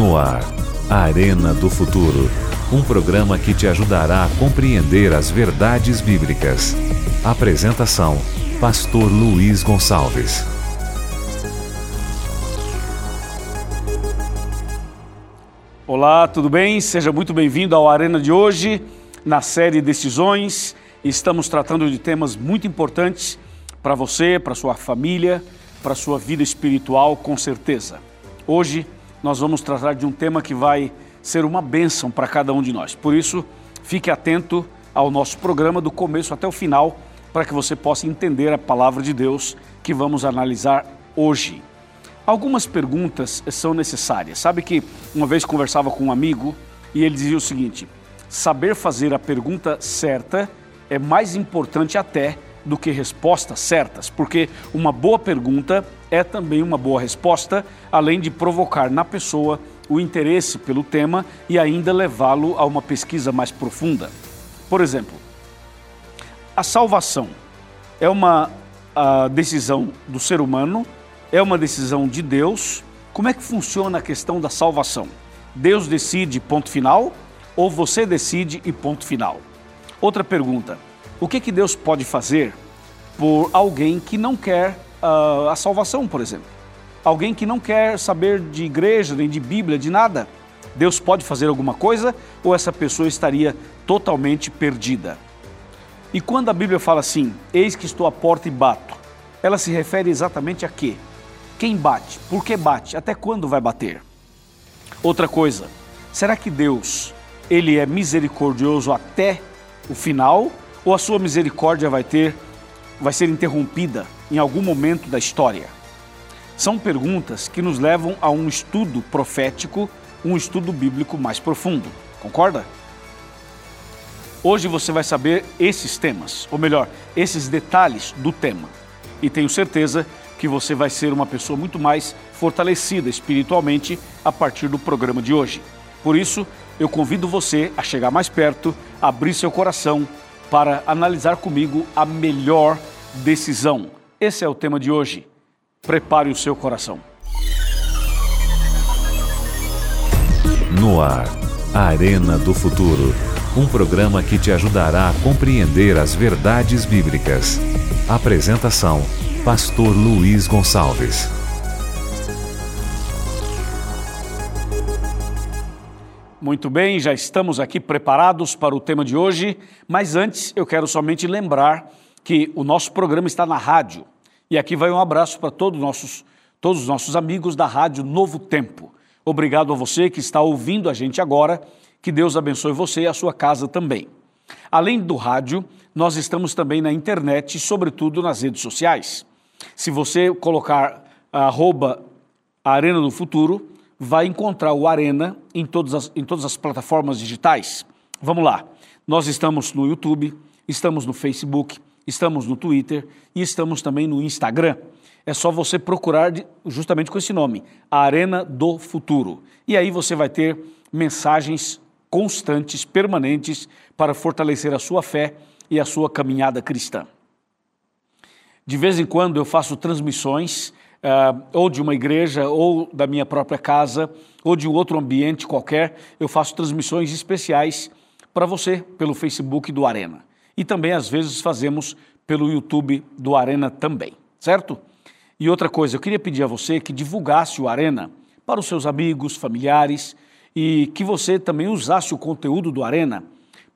No ar, Arena do Futuro. Um programa que te ajudará a compreender as verdades bíblicas. Apresentação: Pastor Luiz Gonçalves. Olá, tudo bem? Seja muito bem-vindo ao Arena de hoje, na série Decisões. Estamos tratando de temas muito importantes para você, para sua família, para sua vida espiritual, com certeza. Hoje nós vamos tratar de um tema que vai ser uma bênção para cada um de nós. Por isso, fique atento ao nosso programa do começo até o final, para que você possa entender a palavra de Deus que vamos analisar hoje. Algumas perguntas são necessárias. Sabe que uma vez conversava com um amigo e ele dizia o seguinte: saber fazer a pergunta certa é mais importante até do que respostas certas, porque uma boa pergunta é também uma boa resposta, além de provocar na pessoa o interesse pelo tema e ainda levá-lo a uma pesquisa mais profunda. Por exemplo, a salvação é uma decisão do ser humano, é uma decisão de Deus. Como é que funciona a questão da salvação? Deus decide ponto final ou você decide e ponto final? Outra pergunta: o que, que Deus pode fazer por alguém que não quer uh, a salvação, por exemplo? Alguém que não quer saber de igreja, nem de Bíblia, de nada. Deus pode fazer alguma coisa ou essa pessoa estaria totalmente perdida? E quando a Bíblia fala assim, eis que estou à porta e bato, ela se refere exatamente a quê? Quem bate? Por que bate? Até quando vai bater? Outra coisa, será que Deus, ele é misericordioso até o final ou a sua misericórdia vai ter vai ser interrompida em algum momento da história? São perguntas que nos levam a um estudo profético, um estudo bíblico mais profundo. Concorda? Hoje você vai saber esses temas, ou melhor, esses detalhes do tema. E tenho certeza que você vai ser uma pessoa muito mais fortalecida espiritualmente a partir do programa de hoje. Por isso, eu convido você a chegar mais perto, abrir seu coração para analisar comigo a melhor decisão. Esse é o tema de hoje. Prepare o seu coração. No ar, a Arena do Futuro. Um programa que te ajudará a compreender as verdades bíblicas. Apresentação: Pastor Luiz Gonçalves. Muito bem, já estamos aqui preparados para o tema de hoje, mas antes eu quero somente lembrar que o nosso programa está na rádio. E aqui vai um abraço para todos, nossos, todos os nossos amigos da Rádio Novo Tempo. Obrigado a você que está ouvindo a gente agora. Que Deus abençoe você e a sua casa também. Além do rádio, nós estamos também na internet e, sobretudo, nas redes sociais. Se você colocar arroba Arena do Futuro, vai encontrar o Arena em todas as, em todas as plataformas digitais. Vamos lá. Nós estamos no YouTube, estamos no Facebook, estamos no Twitter e estamos também no Instagram. É só você procurar justamente com esse nome, a Arena do Futuro. E aí você vai ter mensagens constantes, permanentes, para fortalecer a sua fé e a sua caminhada cristã. De vez em quando eu faço transmissões uh, ou de uma igreja, ou da minha própria casa, ou de um outro ambiente qualquer, eu faço transmissões especiais para você pelo Facebook do Arena. E também, às vezes, fazemos pelo YouTube do Arena também, certo? E outra coisa, eu queria pedir a você que divulgasse o Arena para os seus amigos, familiares e que você também usasse o conteúdo do Arena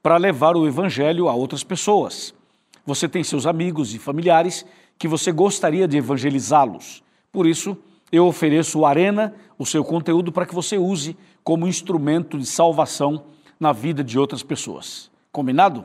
para levar o Evangelho a outras pessoas. Você tem seus amigos e familiares que você gostaria de evangelizá-los. Por isso, eu ofereço o Arena, o seu conteúdo, para que você use como instrumento de salvação na vida de outras pessoas. Combinado?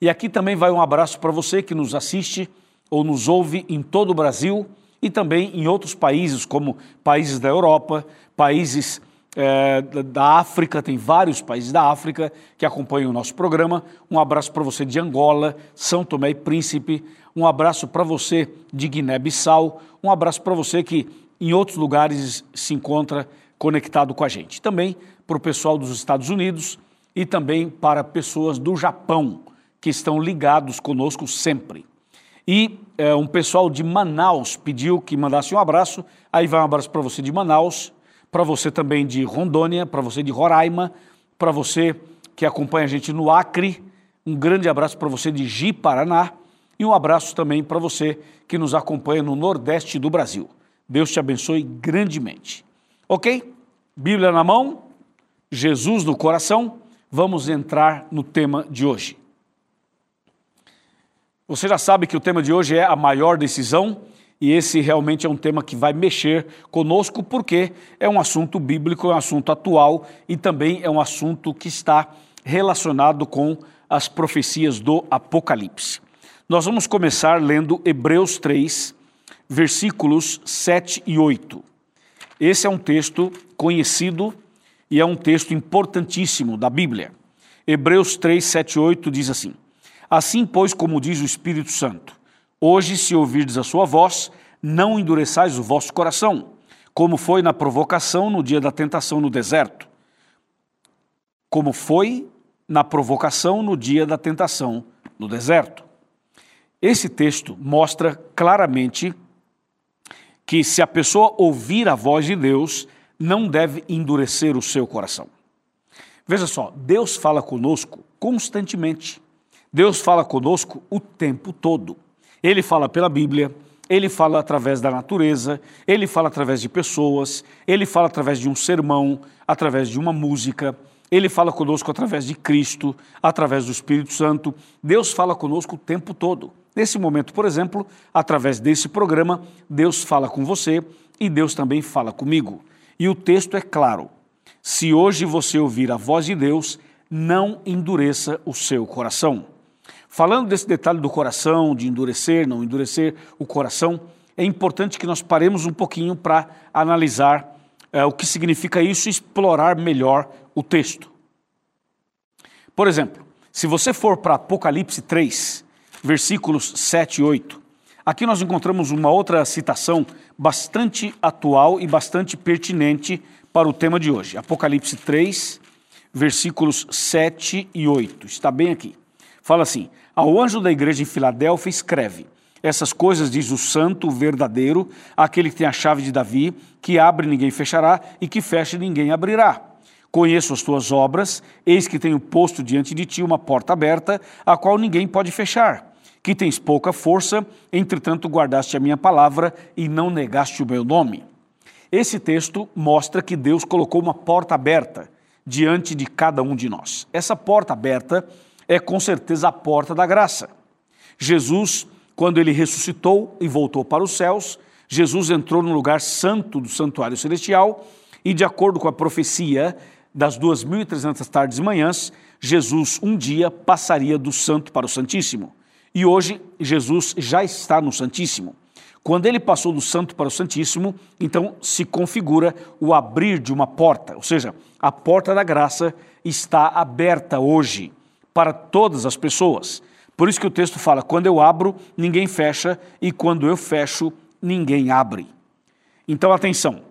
E aqui também vai um abraço para você que nos assiste ou nos ouve em todo o Brasil e também em outros países, como países da Europa, países é, da África, tem vários países da África que acompanham o nosso programa. Um abraço para você de Angola, São Tomé e Príncipe, um abraço para você de Guiné-Bissau, um abraço para você que em outros lugares se encontra conectado com a gente. Também para o pessoal dos Estados Unidos e também para pessoas do Japão que estão ligados conosco sempre. E é, um pessoal de Manaus pediu que mandasse um abraço, aí vai um abraço para você de Manaus, para você também de Rondônia, para você de Roraima, para você que acompanha a gente no Acre, um grande abraço para você de Ji, Paraná, e um abraço também para você que nos acompanha no Nordeste do Brasil. Deus te abençoe grandemente. Ok? Bíblia na mão, Jesus no coração, vamos entrar no tema de hoje. Você já sabe que o tema de hoje é a maior decisão, e esse realmente é um tema que vai mexer conosco, porque é um assunto bíblico, é um assunto atual e também é um assunto que está relacionado com as profecias do Apocalipse. Nós vamos começar lendo Hebreus 3, versículos 7 e 8. Esse é um texto conhecido e é um texto importantíssimo da Bíblia. Hebreus 3, 7 e 8 diz assim: Assim, pois, como diz o Espírito Santo, Hoje, se ouvirdes a sua voz, não endureçais o vosso coração, como foi na provocação no dia da tentação no deserto. Como foi na provocação no dia da tentação no deserto. Esse texto mostra claramente que se a pessoa ouvir a voz de Deus, não deve endurecer o seu coração. Veja só, Deus fala conosco constantemente. Deus fala conosco o tempo todo. Ele fala pela Bíblia, ele fala através da natureza, ele fala através de pessoas, ele fala através de um sermão, através de uma música, ele fala conosco através de Cristo, através do Espírito Santo. Deus fala conosco o tempo todo. Nesse momento, por exemplo, através desse programa, Deus fala com você e Deus também fala comigo. E o texto é claro: se hoje você ouvir a voz de Deus, não endureça o seu coração. Falando desse detalhe do coração, de endurecer, não endurecer o coração, é importante que nós paremos um pouquinho para analisar é, o que significa isso e explorar melhor o texto. Por exemplo, se você for para Apocalipse 3, versículos 7 e 8, aqui nós encontramos uma outra citação bastante atual e bastante pertinente para o tema de hoje. Apocalipse 3, versículos 7 e 8. Está bem aqui. Fala assim: Ao anjo da igreja em Filadélfia escreve: Essas coisas diz o santo, o verdadeiro, aquele que tem a chave de Davi, que abre ninguém fechará e que fecha ninguém abrirá. Conheço as tuas obras, eis que tenho posto diante de ti uma porta aberta, a qual ninguém pode fechar. Que tens pouca força, entretanto guardaste a minha palavra e não negaste o meu nome. Esse texto mostra que Deus colocou uma porta aberta diante de cada um de nós. Essa porta aberta é com certeza a porta da graça. Jesus, quando ele ressuscitou e voltou para os céus, Jesus entrou no lugar santo do santuário celestial e, de acordo com a profecia das 2.300 tardes e manhãs, Jesus um dia passaria do santo para o santíssimo. E hoje Jesus já está no santíssimo. Quando ele passou do santo para o santíssimo, então se configura o abrir de uma porta, ou seja, a porta da graça está aberta hoje para todas as pessoas. Por isso que o texto fala: quando eu abro, ninguém fecha, e quando eu fecho, ninguém abre. Então, atenção.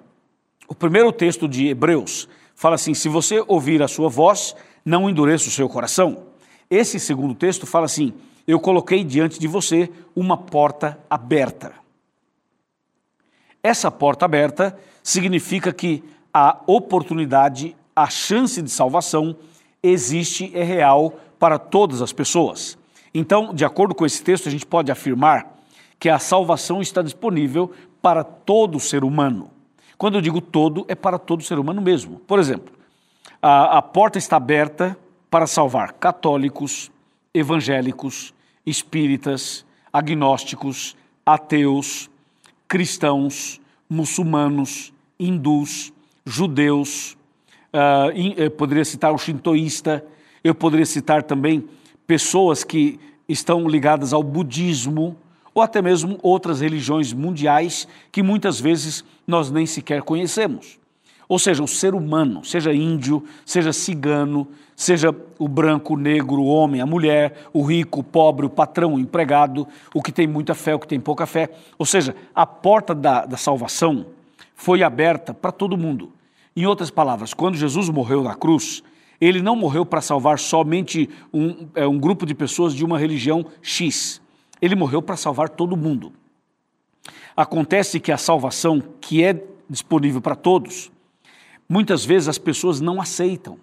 O primeiro texto de Hebreus fala assim: se você ouvir a sua voz, não endureça o seu coração. Esse segundo texto fala assim: eu coloquei diante de você uma porta aberta. Essa porta aberta significa que a oportunidade, a chance de salvação existe, é real para todas as pessoas. Então, de acordo com esse texto, a gente pode afirmar que a salvação está disponível para todo ser humano. Quando eu digo todo, é para todo ser humano mesmo. Por exemplo, a, a porta está aberta para salvar católicos, evangélicos, espíritas, agnósticos, ateus, cristãos, muçulmanos, hindus, judeus, uh, poderia citar o shintoísta, eu poderia citar também pessoas que estão ligadas ao budismo ou até mesmo outras religiões mundiais que muitas vezes nós nem sequer conhecemos. Ou seja, o ser humano, seja índio, seja cigano, seja o branco, o negro, o homem, a mulher, o rico, o pobre, o patrão, o empregado, o que tem muita fé, o que tem pouca fé. Ou seja, a porta da, da salvação foi aberta para todo mundo. Em outras palavras, quando Jesus morreu na cruz, ele não morreu para salvar somente um, é, um grupo de pessoas de uma religião X. Ele morreu para salvar todo mundo. Acontece que a salvação, que é disponível para todos, muitas vezes as pessoas não aceitam,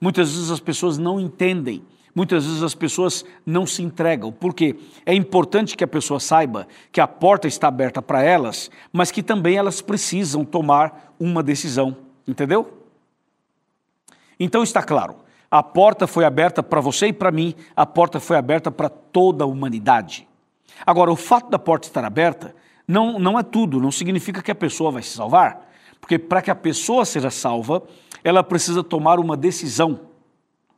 muitas vezes as pessoas não entendem, muitas vezes as pessoas não se entregam. Porque é importante que a pessoa saiba que a porta está aberta para elas, mas que também elas precisam tomar uma decisão, entendeu? Então está claro, a porta foi aberta para você e para mim, a porta foi aberta para toda a humanidade. Agora, o fato da porta estar aberta não, não é tudo, não significa que a pessoa vai se salvar. Porque para que a pessoa seja salva, ela precisa tomar uma decisão.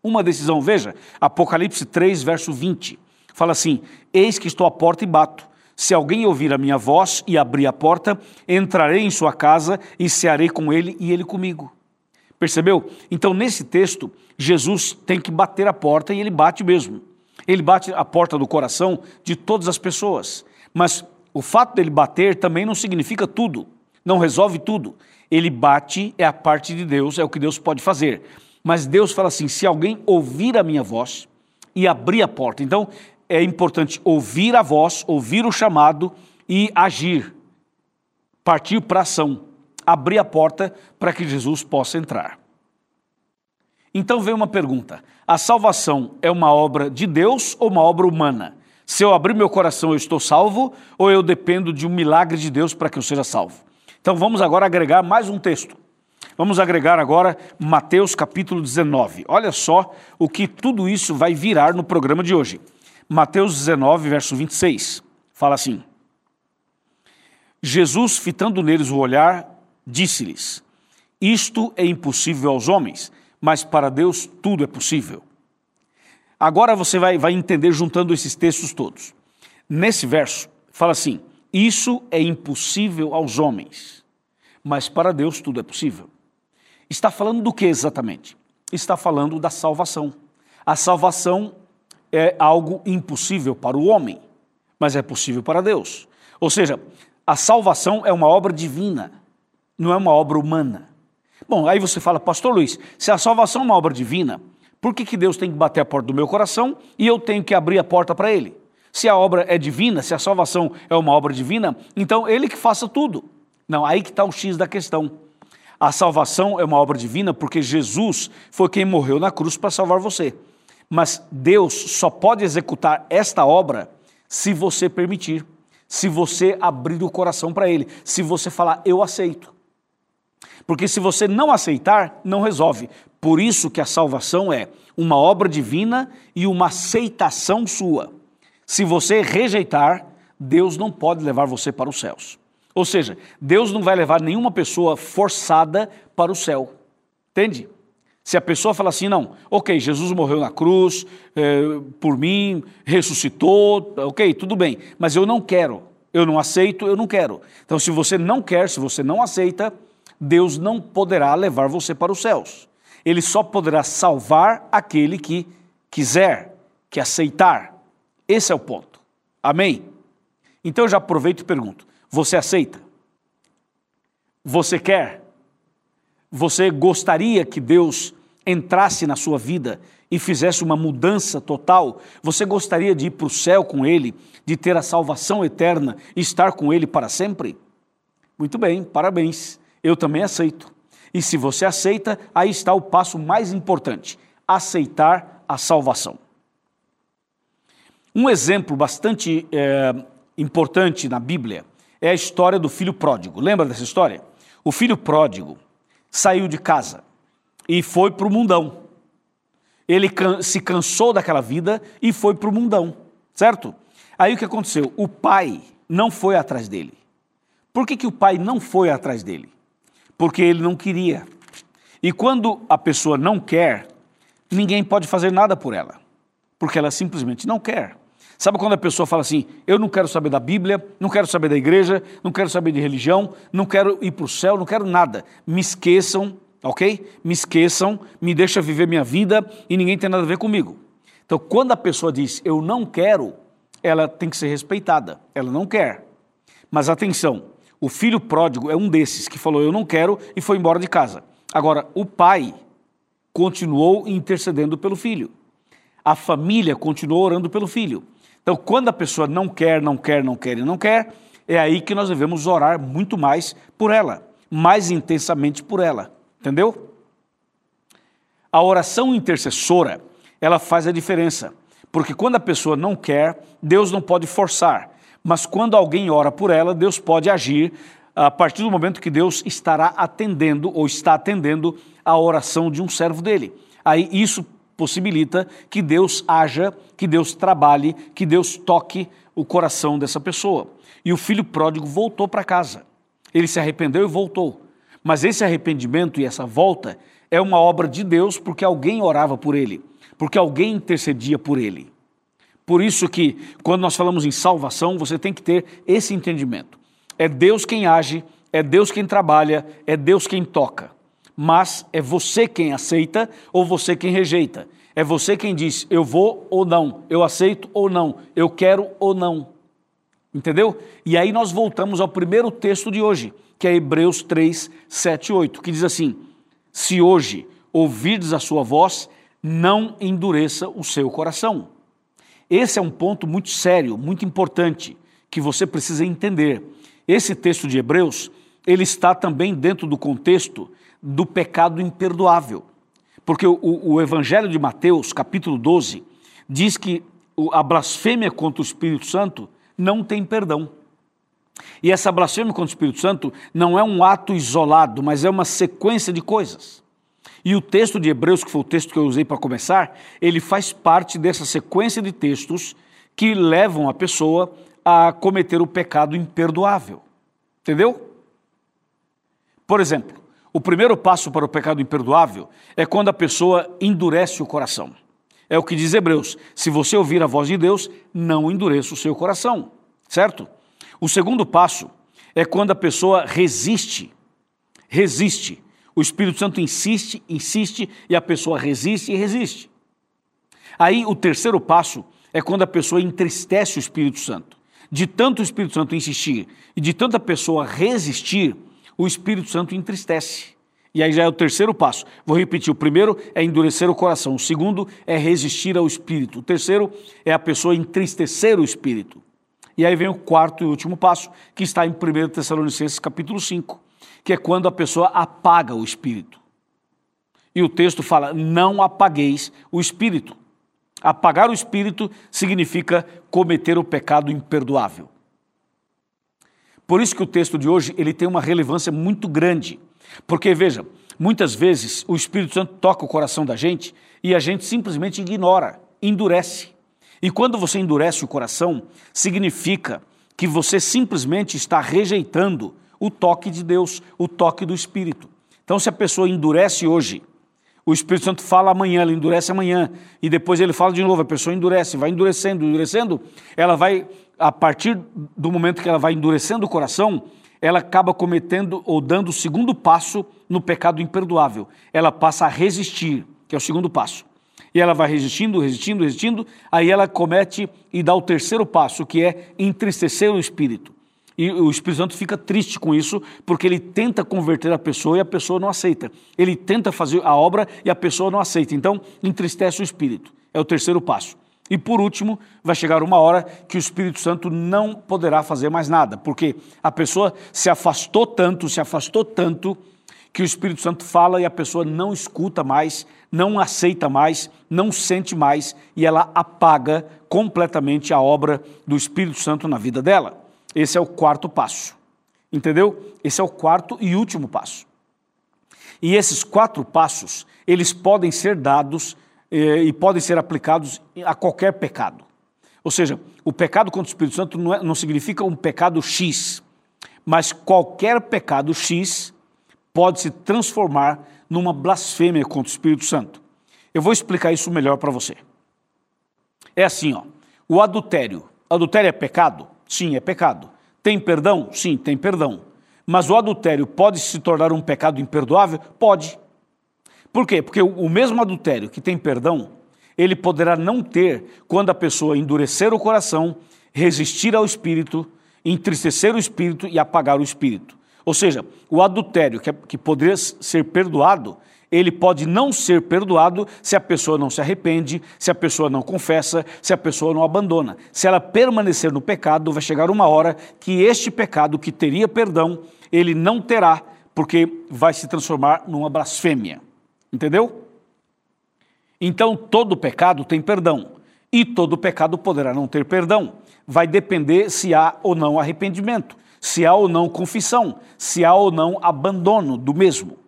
Uma decisão, veja, Apocalipse 3, verso 20. Fala assim: Eis que estou à porta e bato. Se alguém ouvir a minha voz e abrir a porta, entrarei em sua casa e cearei com ele e ele comigo. Percebeu? Então, nesse texto, Jesus tem que bater a porta e ele bate mesmo. Ele bate a porta do coração de todas as pessoas. Mas o fato dele bater também não significa tudo, não resolve tudo. Ele bate, é a parte de Deus, é o que Deus pode fazer. Mas Deus fala assim: se alguém ouvir a minha voz e abrir a porta. Então, é importante ouvir a voz, ouvir o chamado e agir, partir para ação abrir a porta para que Jesus possa entrar. Então vem uma pergunta: a salvação é uma obra de Deus ou uma obra humana? Se eu abrir meu coração, eu estou salvo ou eu dependo de um milagre de Deus para que eu seja salvo? Então vamos agora agregar mais um texto. Vamos agregar agora Mateus capítulo 19. Olha só o que tudo isso vai virar no programa de hoje. Mateus 19, verso 26. Fala assim: Jesus, fitando neles o olhar, disse-lhes: Isto é impossível aos homens, mas para Deus tudo é possível. Agora você vai, vai entender juntando esses textos todos. Nesse verso, fala assim: Isso é impossível aos homens, mas para Deus tudo é possível. Está falando do que exatamente? Está falando da salvação. A salvação é algo impossível para o homem, mas é possível para Deus. Ou seja, a salvação é uma obra divina não é uma obra humana. Bom, aí você fala, Pastor Luiz, se a salvação é uma obra divina, por que, que Deus tem que bater a porta do meu coração e eu tenho que abrir a porta para Ele? Se a obra é divina, se a salvação é uma obra divina, então Ele que faça tudo. Não, aí que está o X da questão. A salvação é uma obra divina porque Jesus foi quem morreu na cruz para salvar você. Mas Deus só pode executar esta obra se você permitir, se você abrir o coração para Ele, se você falar, eu aceito. Porque se você não aceitar, não resolve. Por isso que a salvação é uma obra divina e uma aceitação sua. Se você rejeitar, Deus não pode levar você para os céus. Ou seja, Deus não vai levar nenhuma pessoa forçada para o céu. Entende? Se a pessoa fala assim, não, ok, Jesus morreu na cruz eh, por mim, ressuscitou, ok, tudo bem, mas eu não quero, eu não aceito, eu não quero. Então, se você não quer, se você não aceita, Deus não poderá levar você para os céus. Ele só poderá salvar aquele que quiser, que aceitar. Esse é o ponto. Amém? Então eu já aproveito e pergunto: você aceita? Você quer? Você gostaria que Deus entrasse na sua vida e fizesse uma mudança total? Você gostaria de ir para o céu com Ele, de ter a salvação eterna e estar com Ele para sempre? Muito bem, parabéns eu também aceito. E se você aceita, aí está o passo mais importante: aceitar a salvação. Um exemplo bastante é, importante na Bíblia é a história do filho pródigo. Lembra dessa história? O filho pródigo saiu de casa e foi para o mundão. Ele can se cansou daquela vida e foi para o mundão, certo? Aí o que aconteceu? O pai não foi atrás dele. Por que, que o pai não foi atrás dele? Porque ele não queria. E quando a pessoa não quer, ninguém pode fazer nada por ela, porque ela simplesmente não quer. Sabe quando a pessoa fala assim: eu não quero saber da Bíblia, não quero saber da igreja, não quero saber de religião, não quero ir para o céu, não quero nada. Me esqueçam, ok? Me esqueçam, me deixa viver minha vida e ninguém tem nada a ver comigo. Então, quando a pessoa diz eu não quero, ela tem que ser respeitada. Ela não quer. Mas atenção, o filho pródigo é um desses que falou: Eu não quero e foi embora de casa. Agora, o pai continuou intercedendo pelo filho. A família continuou orando pelo filho. Então, quando a pessoa não quer, não quer, não quer e não quer, é aí que nós devemos orar muito mais por ela, mais intensamente por ela. Entendeu? A oração intercessora, ela faz a diferença. Porque quando a pessoa não quer, Deus não pode forçar. Mas quando alguém ora por ela, Deus pode agir a partir do momento que Deus estará atendendo ou está atendendo a oração de um servo dele. Aí isso possibilita que Deus haja, que Deus trabalhe, que Deus toque o coração dessa pessoa. E o filho pródigo voltou para casa. Ele se arrependeu e voltou. Mas esse arrependimento e essa volta é uma obra de Deus porque alguém orava por ele, porque alguém intercedia por ele. Por isso que quando nós falamos em salvação, você tem que ter esse entendimento. É Deus quem age, é Deus quem trabalha, é Deus quem toca. Mas é você quem aceita ou você quem rejeita. É você quem diz eu vou ou não, eu aceito ou não, eu quero ou não. Entendeu? E aí nós voltamos ao primeiro texto de hoje, que é Hebreus 3, 7 e 8, que diz assim: Se hoje ouvirdes a sua voz, não endureça o seu coração. Esse é um ponto muito sério, muito importante, que você precisa entender. Esse texto de Hebreus, ele está também dentro do contexto do pecado imperdoável. Porque o, o Evangelho de Mateus, capítulo 12, diz que a blasfêmia contra o Espírito Santo não tem perdão. E essa blasfêmia contra o Espírito Santo não é um ato isolado, mas é uma sequência de coisas. E o texto de Hebreus, que foi o texto que eu usei para começar, ele faz parte dessa sequência de textos que levam a pessoa a cometer o pecado imperdoável. Entendeu? Por exemplo, o primeiro passo para o pecado imperdoável é quando a pessoa endurece o coração. É o que diz Hebreus: se você ouvir a voz de Deus, não endureça o seu coração, certo? O segundo passo é quando a pessoa resiste. Resiste. O Espírito Santo insiste, insiste, e a pessoa resiste e resiste. Aí o terceiro passo é quando a pessoa entristece o Espírito Santo de tanto o Espírito Santo insistir e de tanta pessoa resistir, o Espírito Santo entristece. E aí já é o terceiro passo. Vou repetir: o primeiro é endurecer o coração, o segundo é resistir ao Espírito, o terceiro é a pessoa entristecer o Espírito. E aí vem o quarto e último passo, que está em 1 Tessalonicenses capítulo 5, que é quando a pessoa apaga o Espírito. E o texto fala: não apagueis o Espírito. Apagar o espírito significa cometer o pecado imperdoável. Por isso que o texto de hoje ele tem uma relevância muito grande. Porque, veja, muitas vezes o Espírito Santo toca o coração da gente e a gente simplesmente ignora, endurece. E quando você endurece o coração, significa que você simplesmente está rejeitando o toque de Deus, o toque do Espírito. Então, se a pessoa endurece hoje o Espírito Santo fala amanhã, ele endurece amanhã, e depois ele fala de novo, a pessoa endurece, vai endurecendo, endurecendo, ela vai, a partir do momento que ela vai endurecendo o coração, ela acaba cometendo ou dando o segundo passo no pecado imperdoável. Ela passa a resistir, que é o segundo passo. E ela vai resistindo, resistindo, resistindo, aí ela comete e dá o terceiro passo, que é entristecer o espírito. E o Espírito Santo fica triste com isso, porque ele tenta converter a pessoa e a pessoa não aceita. Ele tenta fazer a obra e a pessoa não aceita. Então, entristece o Espírito. É o terceiro passo. E por último, vai chegar uma hora que o Espírito Santo não poderá fazer mais nada, porque a pessoa se afastou tanto, se afastou tanto, que o Espírito Santo fala e a pessoa não escuta mais, não aceita mais, não sente mais e ela apaga completamente a obra do Espírito Santo na vida dela. Esse é o quarto passo. Entendeu? Esse é o quarto e último passo. E esses quatro passos, eles podem ser dados eh, e podem ser aplicados a qualquer pecado. Ou seja, o pecado contra o Espírito Santo não, é, não significa um pecado X, mas qualquer pecado X pode se transformar numa blasfêmia contra o Espírito Santo. Eu vou explicar isso melhor para você. É assim, ó. O adultério. Adultério é pecado? Sim, é pecado. Tem perdão? Sim, tem perdão. Mas o adultério pode se tornar um pecado imperdoável? Pode. Por quê? Porque o mesmo adultério que tem perdão, ele poderá não ter quando a pessoa endurecer o coração, resistir ao espírito, entristecer o espírito e apagar o espírito. Ou seja, o adultério que, é, que poderia ser perdoado, ele pode não ser perdoado se a pessoa não se arrepende, se a pessoa não confessa, se a pessoa não abandona. Se ela permanecer no pecado, vai chegar uma hora que este pecado que teria perdão, ele não terá, porque vai se transformar numa blasfêmia. Entendeu? Então, todo pecado tem perdão, e todo pecado poderá não ter perdão. Vai depender se há ou não arrependimento, se há ou não confissão, se há ou não abandono do mesmo.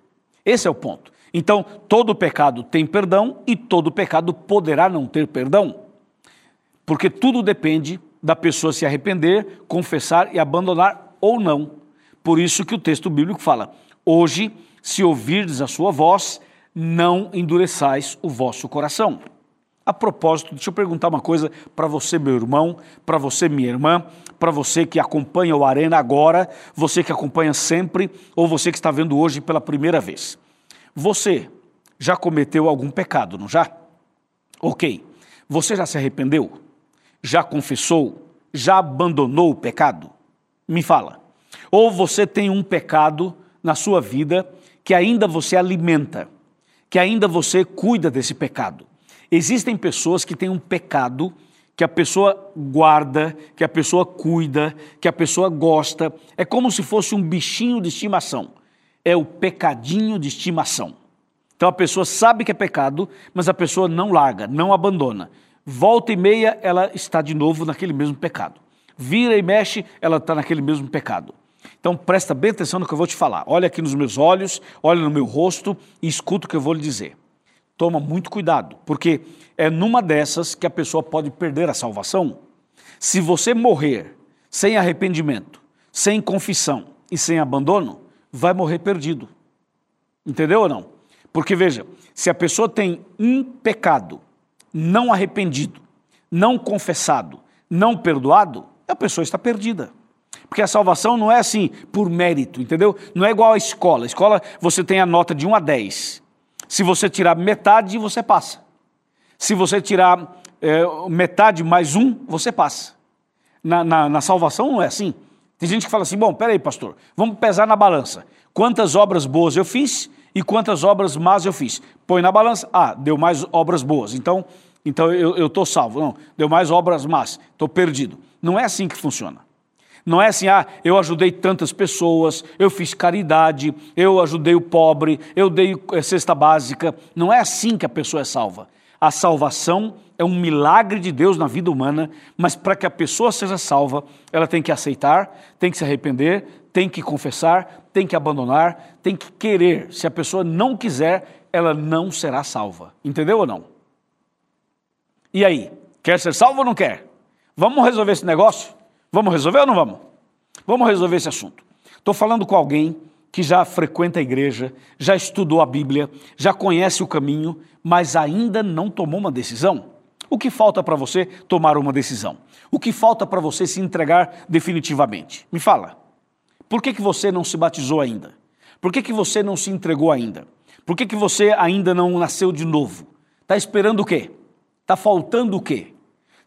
Esse é o ponto. Então, todo pecado tem perdão e todo pecado poderá não ter perdão. Porque tudo depende da pessoa se arrepender, confessar e abandonar ou não. Por isso que o texto bíblico fala: Hoje, se ouvirdes a sua voz, não endureçais o vosso coração. A propósito, deixa eu perguntar uma coisa para você, meu irmão, para você, minha irmã, para você que acompanha o Arena agora, você que acompanha sempre, ou você que está vendo hoje pela primeira vez. Você já cometeu algum pecado, não já? Ok. Você já se arrependeu? Já confessou? Já abandonou o pecado? Me fala. Ou você tem um pecado na sua vida que ainda você alimenta, que ainda você cuida desse pecado. Existem pessoas que têm um pecado que a pessoa guarda, que a pessoa cuida, que a pessoa gosta. É como se fosse um bichinho de estimação. É o pecadinho de estimação. Então a pessoa sabe que é pecado, mas a pessoa não larga, não abandona. Volta e meia, ela está de novo naquele mesmo pecado. Vira e mexe, ela está naquele mesmo pecado. Então presta bem atenção no que eu vou te falar. Olha aqui nos meus olhos, olha no meu rosto e escuta o que eu vou lhe dizer toma muito cuidado, porque é numa dessas que a pessoa pode perder a salvação. Se você morrer sem arrependimento, sem confissão e sem abandono, vai morrer perdido. Entendeu ou não? Porque veja, se a pessoa tem um pecado não arrependido, não confessado, não perdoado, a pessoa está perdida. Porque a salvação não é assim por mérito, entendeu? Não é igual à escola. A escola você tem a nota de 1 a 10. Se você tirar metade, você passa. Se você tirar é, metade mais um, você passa. Na, na, na, salvação não é assim. Tem gente que fala assim: bom, peraí, pastor, vamos pesar na balança. Quantas obras boas eu fiz e quantas obras más eu fiz? Põe na balança, ah, deu mais obras boas, então, então eu estou salvo. Não, deu mais obras más, estou perdido. Não é assim que funciona. Não é assim, ah, eu ajudei tantas pessoas, eu fiz caridade, eu ajudei o pobre, eu dei eh, cesta básica. Não é assim que a pessoa é salva. A salvação é um milagre de Deus na vida humana, mas para que a pessoa seja salva, ela tem que aceitar, tem que se arrepender, tem que confessar, tem que abandonar, tem que querer. Se a pessoa não quiser, ela não será salva. Entendeu ou não? E aí, quer ser salvo ou não quer? Vamos resolver esse negócio? Vamos resolver ou não vamos? Vamos resolver esse assunto. Estou falando com alguém que já frequenta a igreja, já estudou a Bíblia, já conhece o caminho, mas ainda não tomou uma decisão. O que falta para você tomar uma decisão? O que falta para você se entregar definitivamente? Me fala. Por que, que você não se batizou ainda? Por que, que você não se entregou ainda? Por que, que você ainda não nasceu de novo? Está esperando o quê? Está faltando o quê?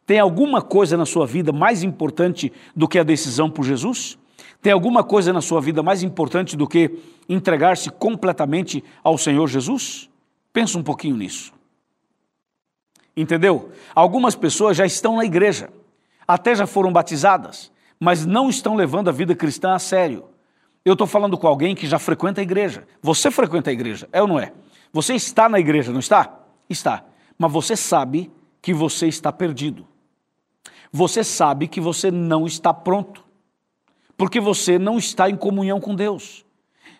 Tem alguma coisa na sua vida mais importante do que a decisão por Jesus? Tem alguma coisa na sua vida mais importante do que entregar-se completamente ao Senhor Jesus? Pensa um pouquinho nisso. Entendeu? Algumas pessoas já estão na igreja, até já foram batizadas, mas não estão levando a vida cristã a sério. Eu estou falando com alguém que já frequenta a igreja. Você frequenta a igreja, é ou não é? Você está na igreja, não está? Está. Mas você sabe que você está perdido você sabe que você não está pronto, porque você não está em comunhão com Deus.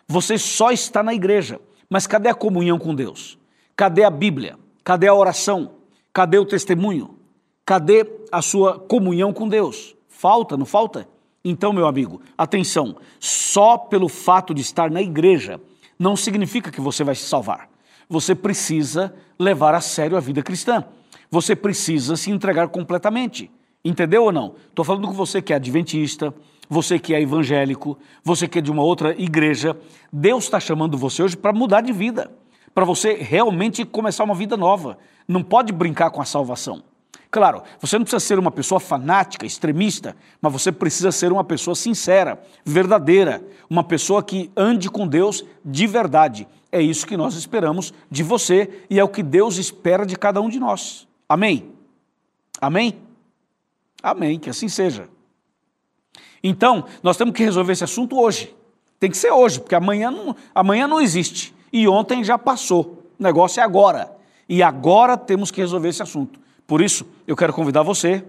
Você só está na igreja, mas cadê a comunhão com Deus? Cadê a Bíblia? Cadê a oração? Cadê o testemunho? Cadê a sua comunhão com Deus? Falta, não falta? Então, meu amigo, atenção: só pelo fato de estar na igreja não significa que você vai se salvar. Você precisa levar a sério a vida cristã. Você precisa se entregar completamente. Entendeu ou não? Estou falando com você que é adventista, você que é evangélico, você que é de uma outra igreja. Deus está chamando você hoje para mudar de vida, para você realmente começar uma vida nova. Não pode brincar com a salvação. Claro, você não precisa ser uma pessoa fanática, extremista, mas você precisa ser uma pessoa sincera, verdadeira, uma pessoa que ande com Deus de verdade. É isso que nós esperamos de você e é o que Deus espera de cada um de nós. Amém? Amém? Amém, que assim seja. Então, nós temos que resolver esse assunto hoje. Tem que ser hoje, porque amanhã não, amanhã não existe. E ontem já passou. O negócio é agora. E agora temos que resolver esse assunto. Por isso, eu quero convidar você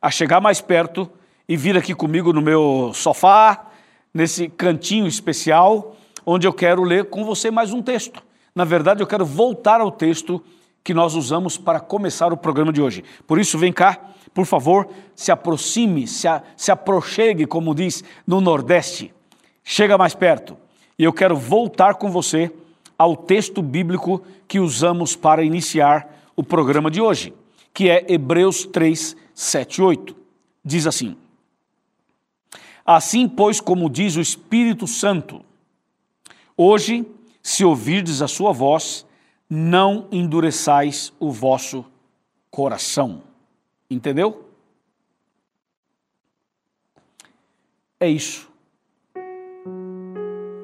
a chegar mais perto e vir aqui comigo no meu sofá, nesse cantinho especial, onde eu quero ler com você mais um texto. Na verdade, eu quero voltar ao texto que nós usamos para começar o programa de hoje. Por isso, vem cá, por favor, se aproxime, se, a, se aproxegue, como diz no Nordeste. Chega mais perto. E eu quero voltar com você ao texto bíblico que usamos para iniciar o programa de hoje, que é Hebreus 3, 7 e 8. Diz assim: Assim, pois, como diz o Espírito Santo, hoje, se ouvirdes a sua voz, não endureçais o vosso coração. Entendeu? É isso.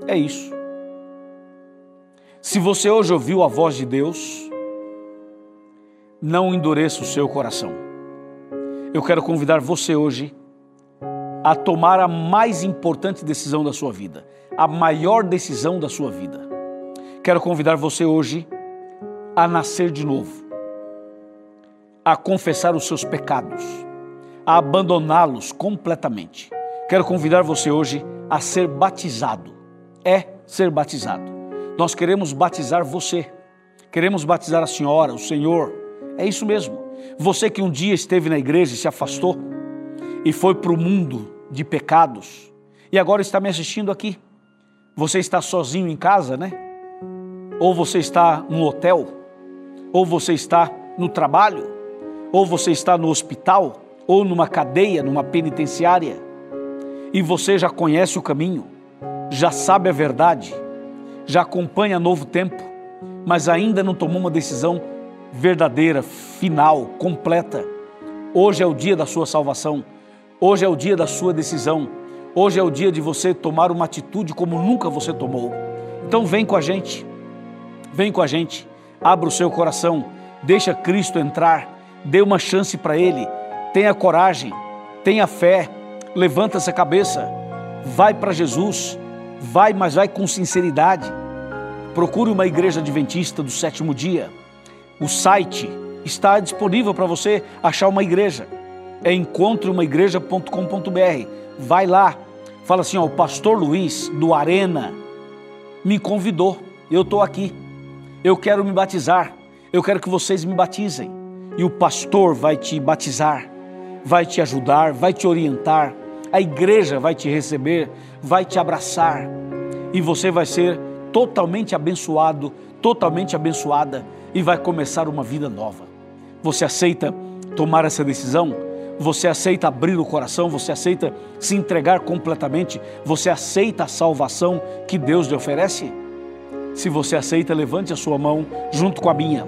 É isso. Se você hoje ouviu a voz de Deus, não endureça o seu coração. Eu quero convidar você hoje a tomar a mais importante decisão da sua vida, a maior decisão da sua vida. Quero convidar você hoje a nascer de novo a confessar os seus pecados, a abandoná-los completamente. Quero convidar você hoje a ser batizado. É ser batizado. Nós queremos batizar você. Queremos batizar a senhora, o senhor. É isso mesmo. Você que um dia esteve na igreja e se afastou e foi para o mundo de pecados e agora está me assistindo aqui. Você está sozinho em casa, né? Ou você está no hotel, ou você está no trabalho, ou você está no hospital, ou numa cadeia, numa penitenciária, e você já conhece o caminho, já sabe a verdade, já acompanha novo tempo, mas ainda não tomou uma decisão verdadeira, final, completa. Hoje é o dia da sua salvação, hoje é o dia da sua decisão, hoje é o dia de você tomar uma atitude como nunca você tomou. Então vem com a gente, vem com a gente, abra o seu coração, deixa Cristo entrar dê uma chance para Ele, tenha coragem, tenha fé, levanta essa cabeça, vai para Jesus, vai, mas vai com sinceridade. Procure uma igreja adventista do sétimo dia. O site está disponível para você achar uma igreja. É encontreumaigreja.com.br. Vai lá, fala assim: ó, o pastor Luiz do Arena me convidou. Eu estou aqui. Eu quero me batizar. Eu quero que vocês me batizem e o pastor vai te batizar, vai te ajudar, vai te orientar, a igreja vai te receber, vai te abraçar e você vai ser totalmente abençoado, totalmente abençoada e vai começar uma vida nova. Você aceita tomar essa decisão? Você aceita abrir o coração? Você aceita se entregar completamente? Você aceita a salvação que Deus lhe oferece? Se você aceita, levante a sua mão junto com a minha.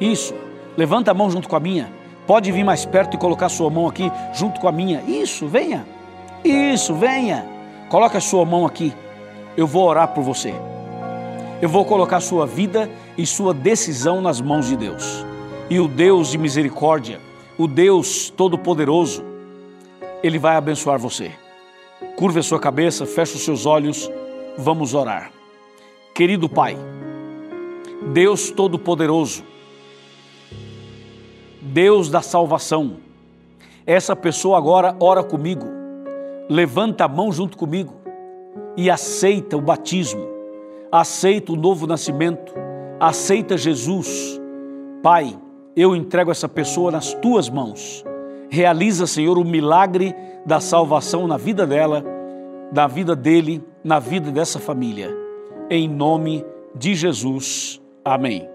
Isso. Levanta a mão junto com a minha. Pode vir mais perto e colocar sua mão aqui junto com a minha. Isso, venha. Isso, venha. Coloque a sua mão aqui. Eu vou orar por você. Eu vou colocar sua vida e sua decisão nas mãos de Deus. E o Deus de misericórdia, o Deus todo-poderoso, ele vai abençoar você. Curva a sua cabeça, feche os seus olhos, vamos orar. Querido Pai, Deus todo-poderoso, Deus da salvação. Essa pessoa agora ora comigo, levanta a mão junto comigo e aceita o batismo, aceita o novo nascimento, aceita Jesus. Pai, eu entrego essa pessoa nas tuas mãos. Realiza, Senhor, o milagre da salvação na vida dela, na vida dele, na vida dessa família. Em nome de Jesus. Amém.